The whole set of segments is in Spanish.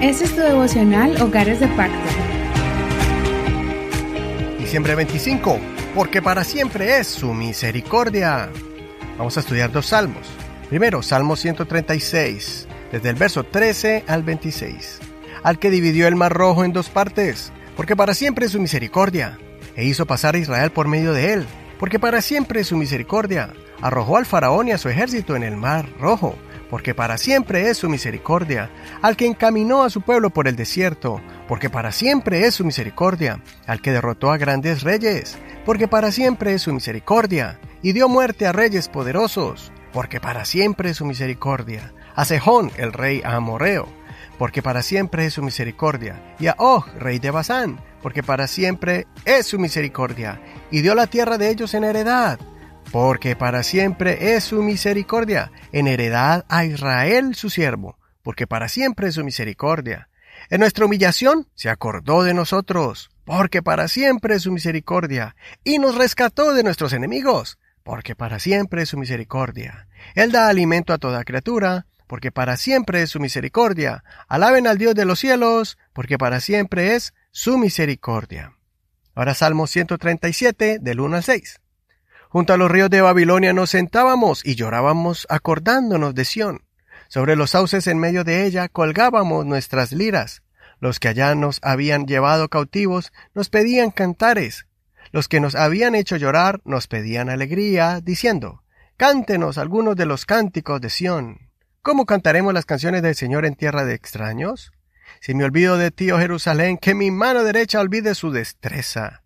Este es tu devocional Hogares de Pacto. Diciembre 25, porque para siempre es su misericordia. Vamos a estudiar dos salmos. Primero, Salmo 136, desde el verso 13 al 26. Al que dividió el mar rojo en dos partes, porque para siempre es su misericordia. E hizo pasar a Israel por medio de él, porque para siempre es su misericordia. Arrojó al faraón y a su ejército en el mar rojo, porque para siempre es su misericordia. Al que encaminó a su pueblo por el desierto, porque para siempre es su misericordia. Al que derrotó a grandes reyes, porque para siempre es su misericordia. Y dio muerte a reyes poderosos porque para siempre es su misericordia. A Sejón, el rey amorreo, porque para siempre es su misericordia. Y a Og, rey de Basán, porque para siempre es su misericordia. Y dio la tierra de ellos en heredad, porque para siempre es su misericordia. En heredad a Israel su siervo, porque para siempre es su misericordia. En nuestra humillación se acordó de nosotros, porque para siempre es su misericordia, y nos rescató de nuestros enemigos porque para siempre es su misericordia. Él da alimento a toda criatura, porque para siempre es su misericordia. Alaben al Dios de los cielos, porque para siempre es su misericordia. Ahora Salmo 137, del 1 al 6. Junto a los ríos de Babilonia nos sentábamos y llorábamos acordándonos de Sión. Sobre los sauces en medio de ella colgábamos nuestras liras. Los que allá nos habían llevado cautivos nos pedían cantares, los que nos habían hecho llorar nos pedían alegría, diciendo, Cántenos algunos de los cánticos de Sión. ¿Cómo cantaremos las canciones del Señor en tierra de extraños? Si me olvido de ti, oh Jerusalén, que mi mano derecha olvide su destreza.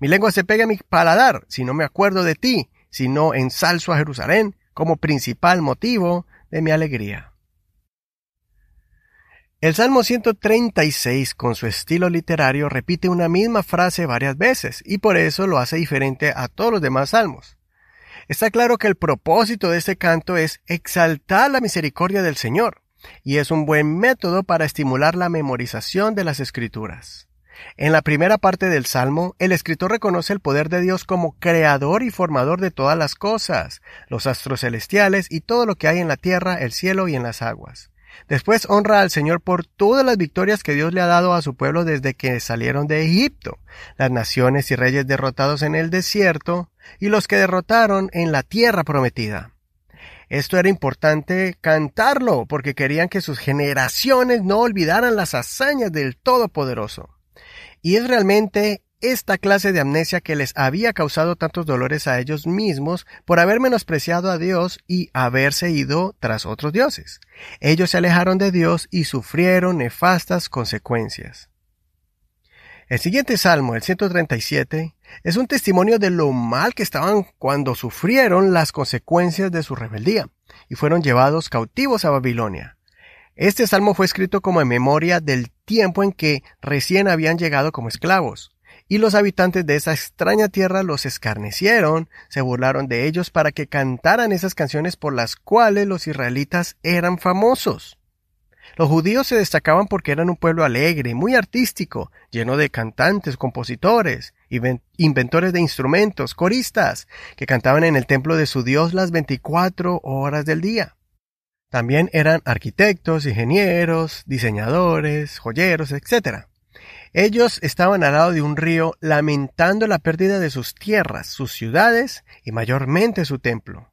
Mi lengua se pega a mi paladar si no me acuerdo de ti, si no ensalzo a Jerusalén como principal motivo de mi alegría. El Salmo 136, con su estilo literario, repite una misma frase varias veces, y por eso lo hace diferente a todos los demás salmos. Está claro que el propósito de este canto es exaltar la misericordia del Señor, y es un buen método para estimular la memorización de las escrituras. En la primera parte del Salmo, el escritor reconoce el poder de Dios como creador y formador de todas las cosas, los astros celestiales y todo lo que hay en la tierra, el cielo y en las aguas. Después honra al Señor por todas las victorias que Dios le ha dado a su pueblo desde que salieron de Egipto, las naciones y reyes derrotados en el desierto y los que derrotaron en la tierra prometida. Esto era importante cantarlo porque querían que sus generaciones no olvidaran las hazañas del Todopoderoso. Y es realmente esta clase de amnesia que les había causado tantos dolores a ellos mismos por haber menospreciado a Dios y haberse ido tras otros dioses. Ellos se alejaron de Dios y sufrieron nefastas consecuencias. El siguiente salmo, el 137, es un testimonio de lo mal que estaban cuando sufrieron las consecuencias de su rebeldía y fueron llevados cautivos a Babilonia. Este salmo fue escrito como en memoria del tiempo en que recién habían llegado como esclavos y los habitantes de esa extraña tierra los escarnecieron, se burlaron de ellos para que cantaran esas canciones por las cuales los israelitas eran famosos. Los judíos se destacaban porque eran un pueblo alegre, muy artístico, lleno de cantantes, compositores, inventores de instrumentos, coristas, que cantaban en el templo de su Dios las 24 horas del día. También eran arquitectos, ingenieros, diseñadores, joyeros, etc. Ellos estaban al lado de un río lamentando la pérdida de sus tierras, sus ciudades y mayormente su templo.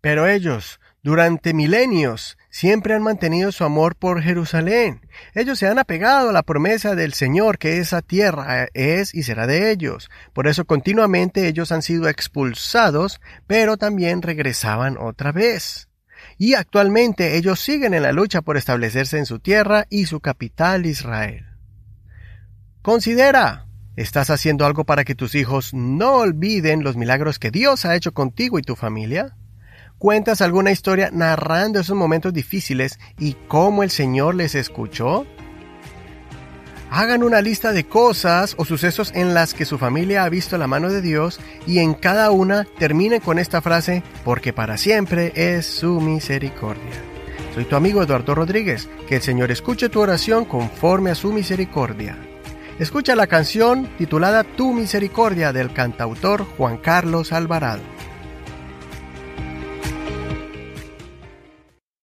Pero ellos, durante milenios, siempre han mantenido su amor por Jerusalén. Ellos se han apegado a la promesa del Señor que esa tierra es y será de ellos. Por eso continuamente ellos han sido expulsados, pero también regresaban otra vez. Y actualmente ellos siguen en la lucha por establecerse en su tierra y su capital Israel. Considera, ¿estás haciendo algo para que tus hijos no olviden los milagros que Dios ha hecho contigo y tu familia? ¿Cuentas alguna historia narrando esos momentos difíciles y cómo el Señor les escuchó? Hagan una lista de cosas o sucesos en las que su familia ha visto la mano de Dios y en cada una terminen con esta frase, porque para siempre es su misericordia. Soy tu amigo Eduardo Rodríguez, que el Señor escuche tu oración conforme a su misericordia. Escucha la canción titulada Tu Misericordia del cantautor Juan Carlos Alvarado.